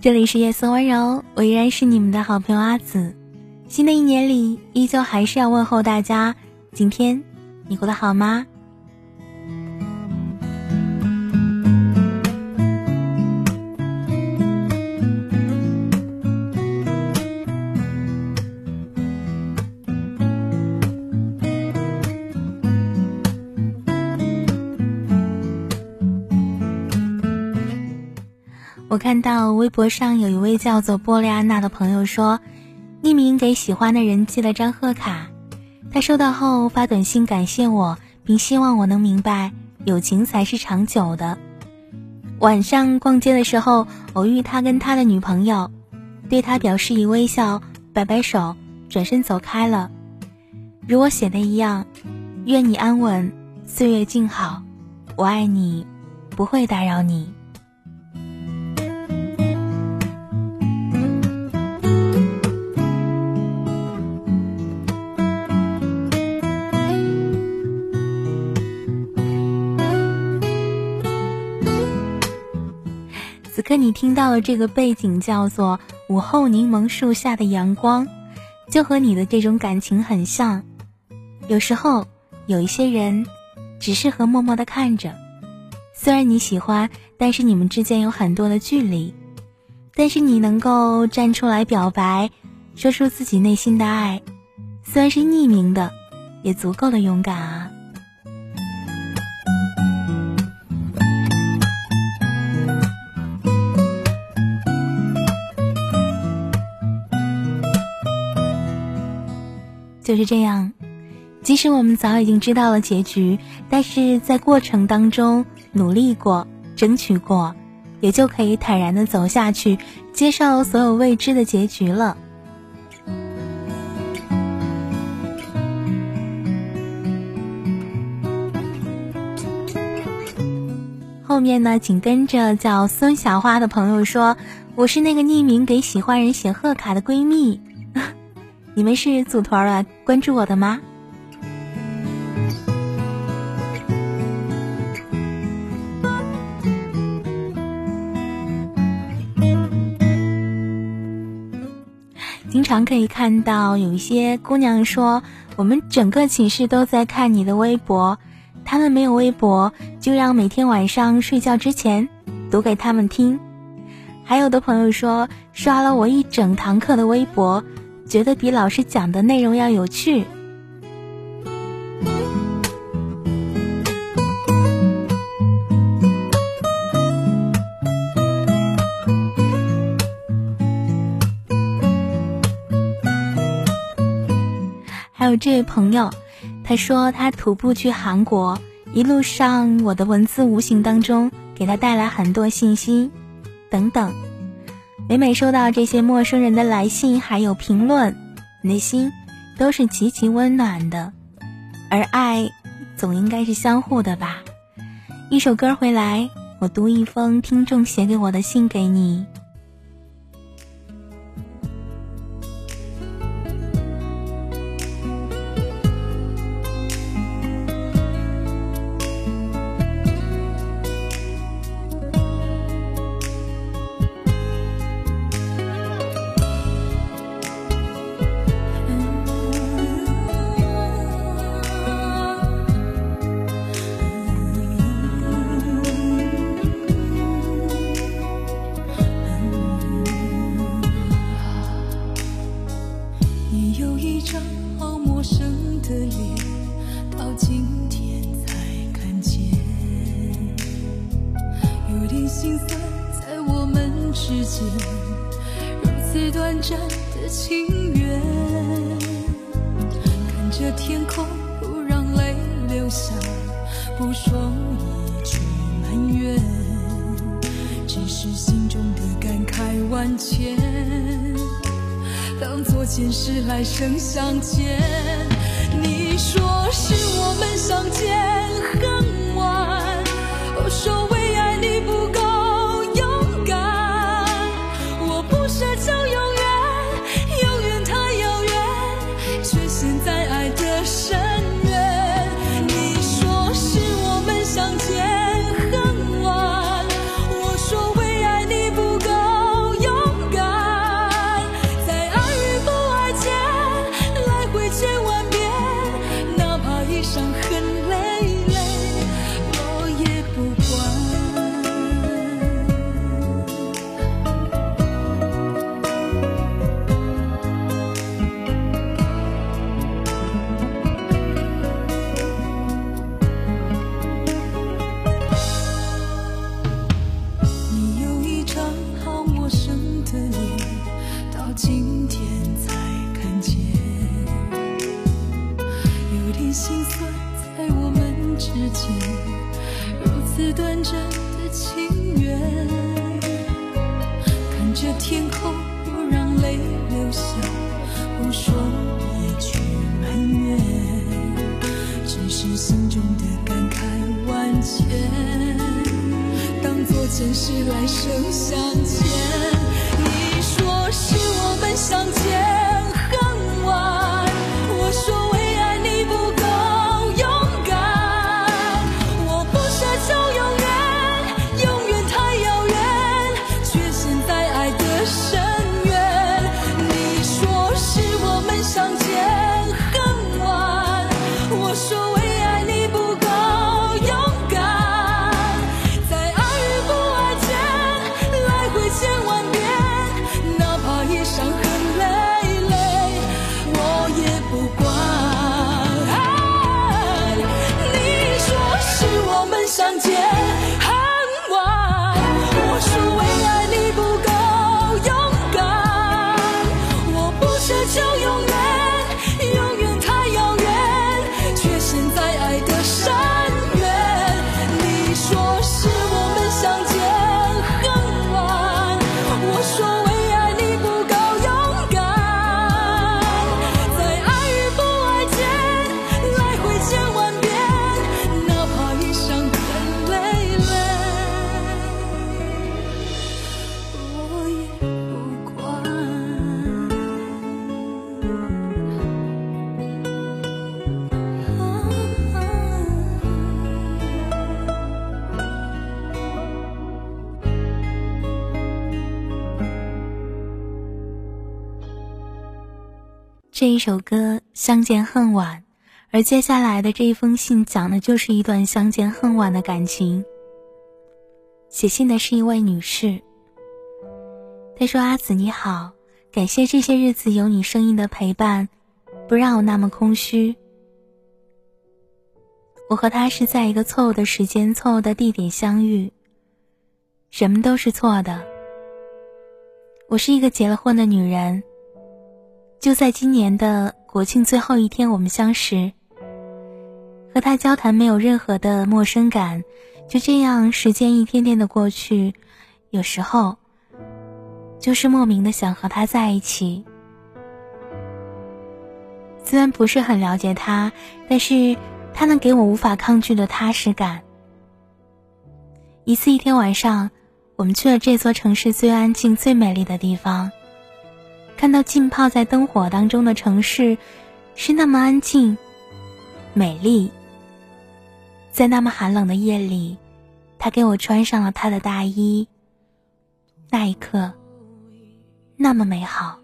这里是夜色温柔，我依然是你们的好朋友阿紫。新的一年里，依旧还是要问候大家，今天你过得好吗？我看到微博上有一位叫做波利安娜的朋友说，匿名给喜欢的人寄了张贺卡，他收到后发短信感谢我，并希望我能明白友情才是长久的。晚上逛街的时候偶遇他跟他的女朋友，对他表示一微笑，摆摆手，转身走开了。如我写的一样，愿你安稳，岁月静好，我爱你，不会打扰你。此刻你听到的这个背景叫做午后柠檬树下的阳光，就和你的这种感情很像。有时候有一些人，只适合默默的看着，虽然你喜欢，但是你们之间有很多的距离，但是你能够站出来表白，说出自己内心的爱，虽然是匿名的，也足够的勇敢啊。就是这样，即使我们早已经知道了结局，但是在过程当中努力过、争取过，也就可以坦然的走下去，接受所有未知的结局了。后面呢，紧跟着叫孙小花的朋友说：“我是那个匿名给喜欢人写贺卡的闺蜜。”你们是组团了关注我的吗？经常可以看到有一些姑娘说，我们整个寝室都在看你的微博，他们没有微博，就让每天晚上睡觉之前读给他们听。还有的朋友说，刷了我一整堂课的微博。觉得比老师讲的内容要有趣。还有这位朋友，他说他徒步去韩国，一路上我的文字无形当中给他带来很多信息，等等。每每收到这些陌生人的来信，还有评论，内心都是极其温暖的。而爱，总应该是相互的吧。一首歌回来，我读一封听众写给我的信给你。在我们之间，如此短暂的情缘，看着天空不让泪流下，不说一句埋怨，只是心中的感慨万千，当作前世来生相见。你说是我们相见恨晚，我说心酸在我们之间，如此短暂的情缘。看着天空，不让泪流下，不说一句埋怨，只是心中的感慨万千，当作前世来生相欠。你说是我们相见。首歌《相见恨晚》，而接下来的这一封信讲的就是一段相见恨晚的感情。写信的是一位女士，她说：“阿紫你好，感谢这些日子有你声音的陪伴，不让我那么空虚。我和他是在一个错误的时间、错误的地点相遇，什么都是错的。我是一个结了婚的女人。”就在今年的国庆最后一天，我们相识。和他交谈没有任何的陌生感，就这样时间一天天的过去，有时候就是莫名的想和他在一起。虽然不是很了解他，但是他能给我无法抗拒的踏实感。一次一天晚上，我们去了这座城市最安静、最美丽的地方。看到浸泡在灯火当中的城市，是那么安静、美丽。在那么寒冷的夜里，他给我穿上了他的大衣。那一刻，那么美好。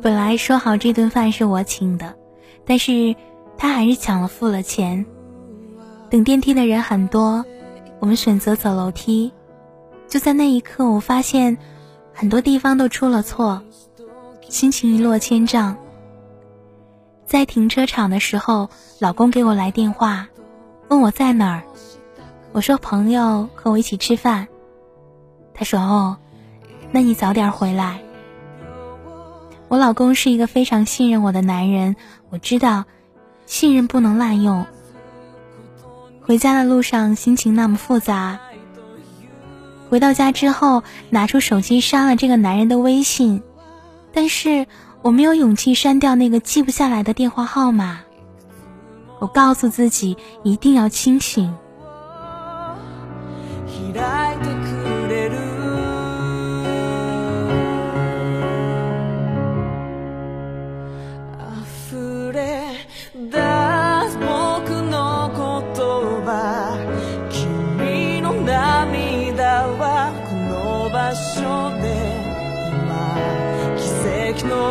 本来说好这顿饭是我请的，但是他还是抢了付了钱。等电梯的人很多，我们选择走楼梯。就在那一刻，我发现很多地方都出了错，心情一落千丈。在停车场的时候，老公给我来电话，问我在哪儿。我说朋友和我一起吃饭。他说哦，那你早点回来。我老公是一个非常信任我的男人，我知道，信任不能滥用。回家的路上心情那么复杂。回到家之后，拿出手机删了这个男人的微信，但是我没有勇气删掉那个记不下来的电话号码。我告诉自己一定要清醒。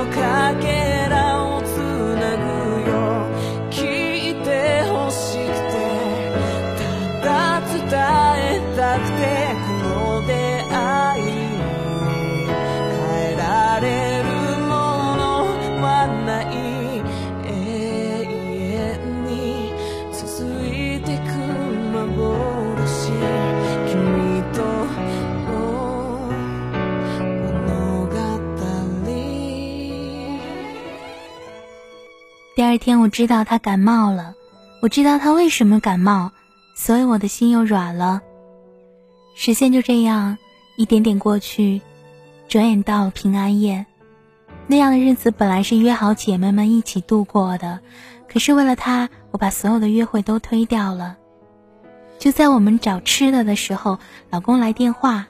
かけ二天我知道他感冒了，我知道他为什么感冒，所以我的心又软了。时间就这样一点点过去，转眼到了平安夜。那样的日子本来是约好姐妹们一起度过的，可是为了他，我把所有的约会都推掉了。就在我们找吃的的时候，老公来电话。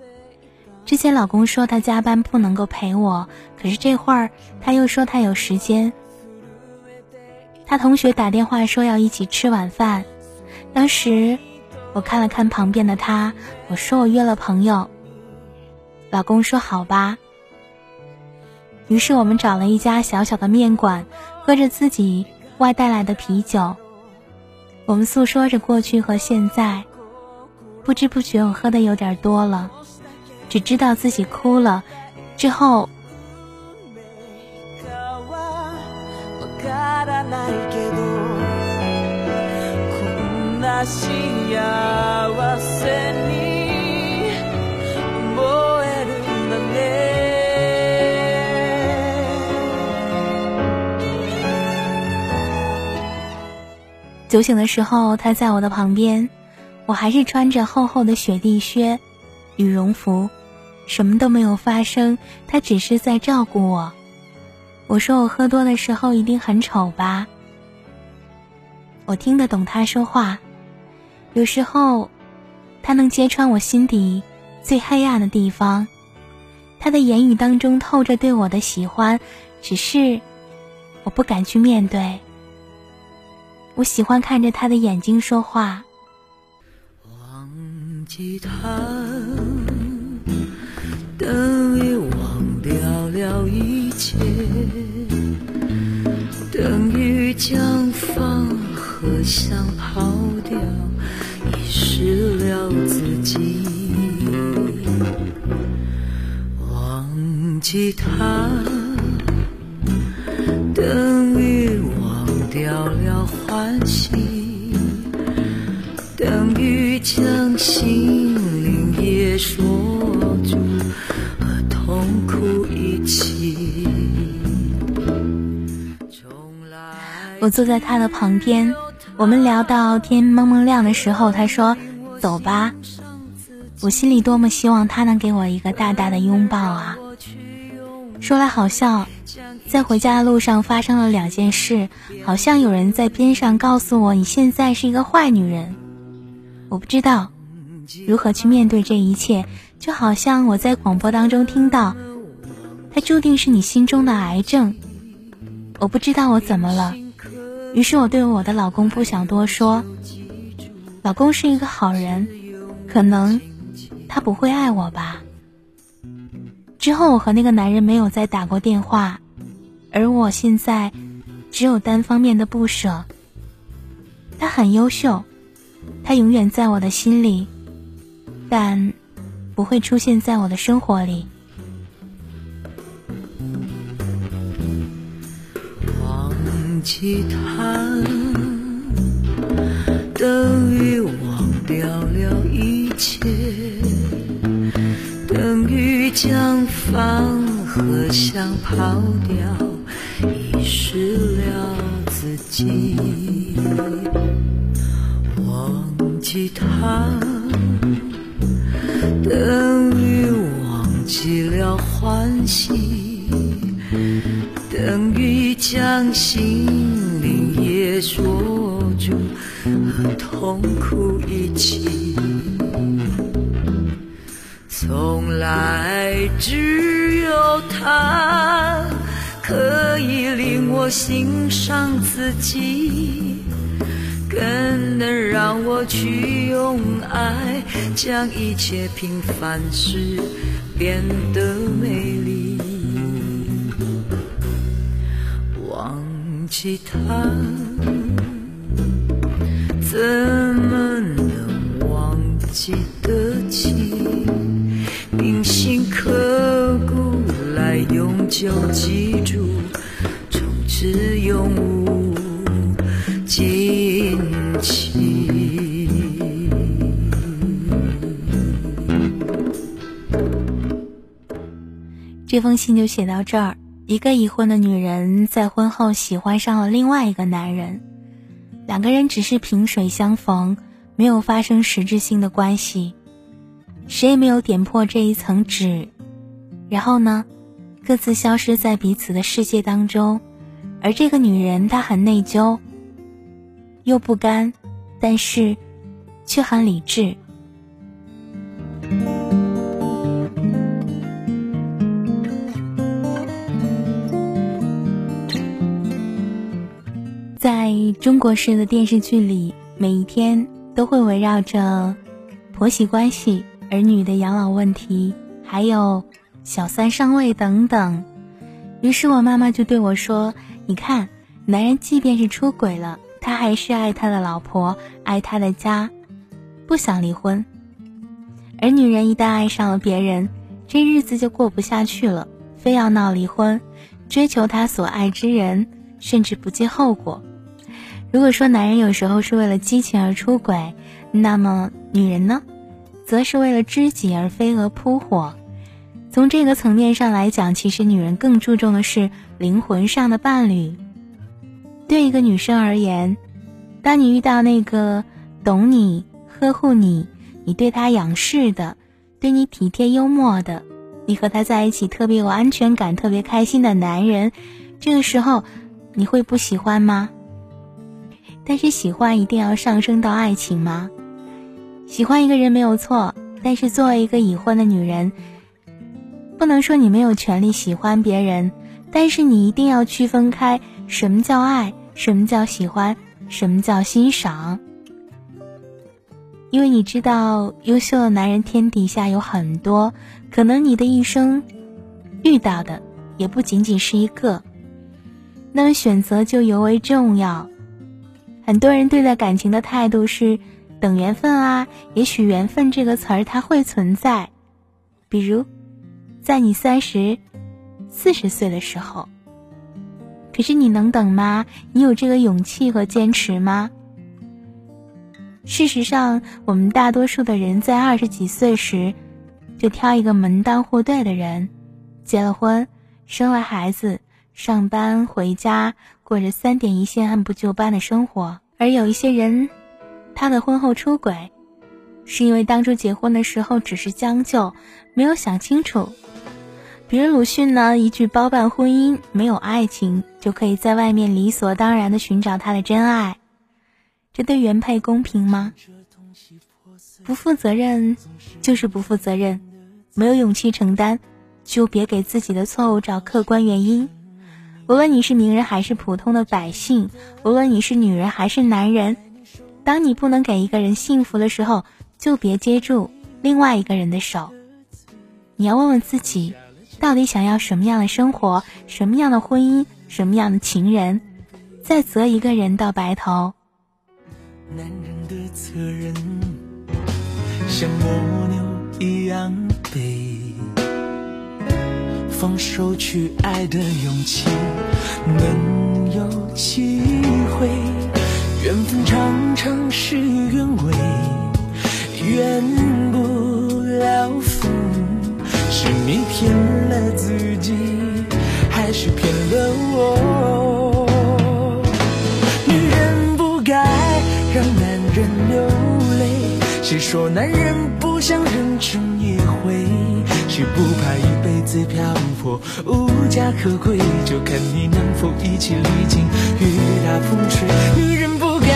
之前老公说他加班不能够陪我，可是这会儿他又说他有时间。他同学打电话说要一起吃晚饭，当时我看了看旁边的他，我说我约了朋友。老公说好吧。于是我们找了一家小小的面馆，喝着自己外带来的啤酒。我们诉说着过去和现在，不知不觉我喝的有点多了。只知道自己哭了，之后。酒醒的时候，他在我的旁边，我还是穿着厚厚的雪地靴。羽绒服，什么都没有发生，他只是在照顾我。我说我喝多的时候一定很丑吧？我听得懂他说话，有时候，他能揭穿我心底最黑暗的地方。他的言语当中透着对我的喜欢，只是我不敢去面对。我喜欢看着他的眼睛说话。忘记他。等于忘掉了一切，等于将放和想抛掉，遗失了自己。忘记他，等于忘掉了欢喜，等于将心灵也说。我坐在他的旁边，我们聊到天蒙蒙亮的时候，他说：“走吧。”我心里多么希望他能给我一个大大的拥抱啊！说来好笑，在回家的路上发生了两件事，好像有人在边上告诉我：“你现在是一个坏女人。”我不知道如何去面对这一切，就好像我在广播当中听到。他注定是你心中的癌症，我不知道我怎么了，于是我对我的老公不想多说。老公是一个好人，可能他不会爱我吧。之后我和那个男人没有再打过电话，而我现在只有单方面的不舍。他很优秀，他永远在我的心里，但不会出现在我的生活里。忘记他，等于忘掉了一切，等于将饭和想抛掉，遗失了自己。忘记他，欢喜。等于将心灵也锁住，和痛苦一起。从来只有他可以令我欣赏自己，更能让我去用爱将一切平凡事变得美丽。其他，怎么能忘记得起？铭心刻骨来永久记住，从此永无尽期。这封信就写到这儿。一个已婚的女人在婚后喜欢上了另外一个男人，两个人只是萍水相逢，没有发生实质性的关系，谁也没有点破这一层纸。然后呢，各自消失在彼此的世界当中。而这个女人她很内疚，又不甘，但是却很理智。中国式的电视剧里，每一天都会围绕着婆媳关系、儿女的养老问题，还有小三上位等等。于是我妈妈就对我说：“你看，男人即便是出轨了，他还是爱他的老婆，爱他的家，不想离婚；而女人一旦爱上了别人，这日子就过不下去了，非要闹离婚，追求他所爱之人，甚至不计后果。”如果说男人有时候是为了激情而出轨，那么女人呢，则是为了知己而飞蛾扑火。从这个层面上来讲，其实女人更注重的是灵魂上的伴侣。对一个女生而言，当你遇到那个懂你、呵护你、你对他仰视的、对你体贴幽默的、你和他在一起特别有安全感、特别开心的男人，这个时候你会不喜欢吗？但是喜欢一定要上升到爱情吗？喜欢一个人没有错，但是作为一个已婚的女人，不能说你没有权利喜欢别人，但是你一定要区分开什么叫爱，什么叫喜欢，什么叫欣赏。因为你知道，优秀的男人天底下有很多，可能你的一生遇到的也不仅仅是一个，那么选择就尤为重要。很多人对待感情的态度是等缘分啊，也许缘分这个词儿它会存在，比如，在你三十、四十岁的时候。可是你能等吗？你有这个勇气和坚持吗？事实上，我们大多数的人在二十几岁时，就挑一个门当户对的人，结了婚，生了孩子。上班回家，过着三点一线、按部就班的生活。而有一些人，他的婚后出轨，是因为当初结婚的时候只是将就，没有想清楚。比如鲁迅呢，一句包办婚姻，没有爱情，就可以在外面理所当然的寻找他的真爱，这对原配公平吗？不负责任就是不负责任，没有勇气承担，就别给自己的错误找客观原因。无论你是名人还是普通的百姓，无论你是女人还是男人，当你不能给一个人幸福的时候，就别接住另外一个人的手。你要问问自己，到底想要什么样的生活，什么样的婚姻，什么样的情人，再择一个人到白头。男人的责任像蜗牛一样放手去爱的勇气，能有机会。缘分常常是原委，缘不了份。是你骗了自己，还是骗了我？女人不该让男人流泪，谁说男人不想认真一回？谁不怕一自漂泊，无家可归，就看你能否一起历经雨打风吹。女人不该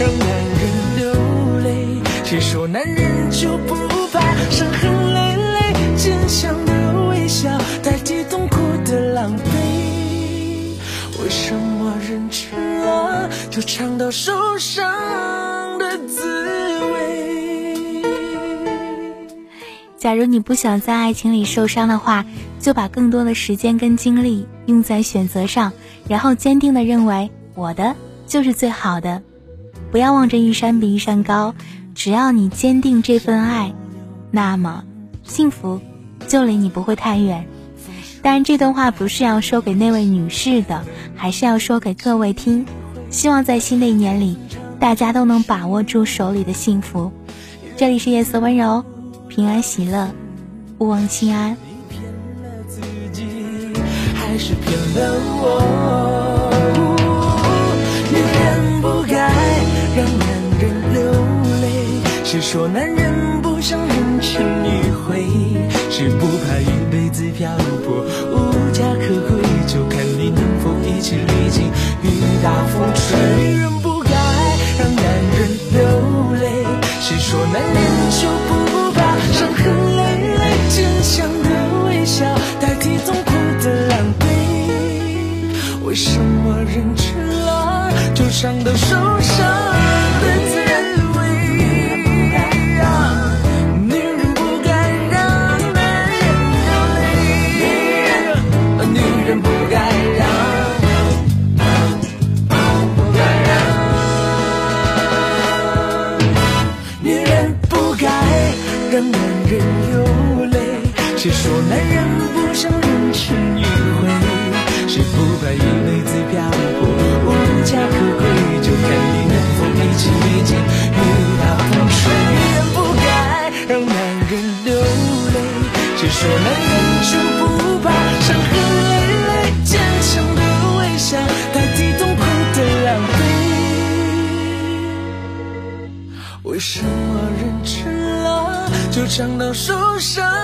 让男人流泪，谁说男人就不怕伤痕累累？坚强的微笑代替痛苦的狼狈。为什么认真了就尝到受伤的滋味？假如你不想在爱情里受伤的话，就把更多的时间跟精力用在选择上，然后坚定的认为我的就是最好的。不要望着一山比一山高，只要你坚定这份爱，那么幸福就离你不会太远。当然，这段话不是要说给那位女士的，还是要说给各位听。希望在新的一年里，大家都能把握住手里的幸福。这里是夜色温柔。平安喜乐，勿忘心安。还是骗了我。女人不该让男人流泪，谁说男人不想人情一回？是不怕一辈子漂泊，无家可归，就看你能否一起历经雨打风吹。女人不该让男人流泪，谁说男人就不为什么人吃了就伤到手想。到受伤？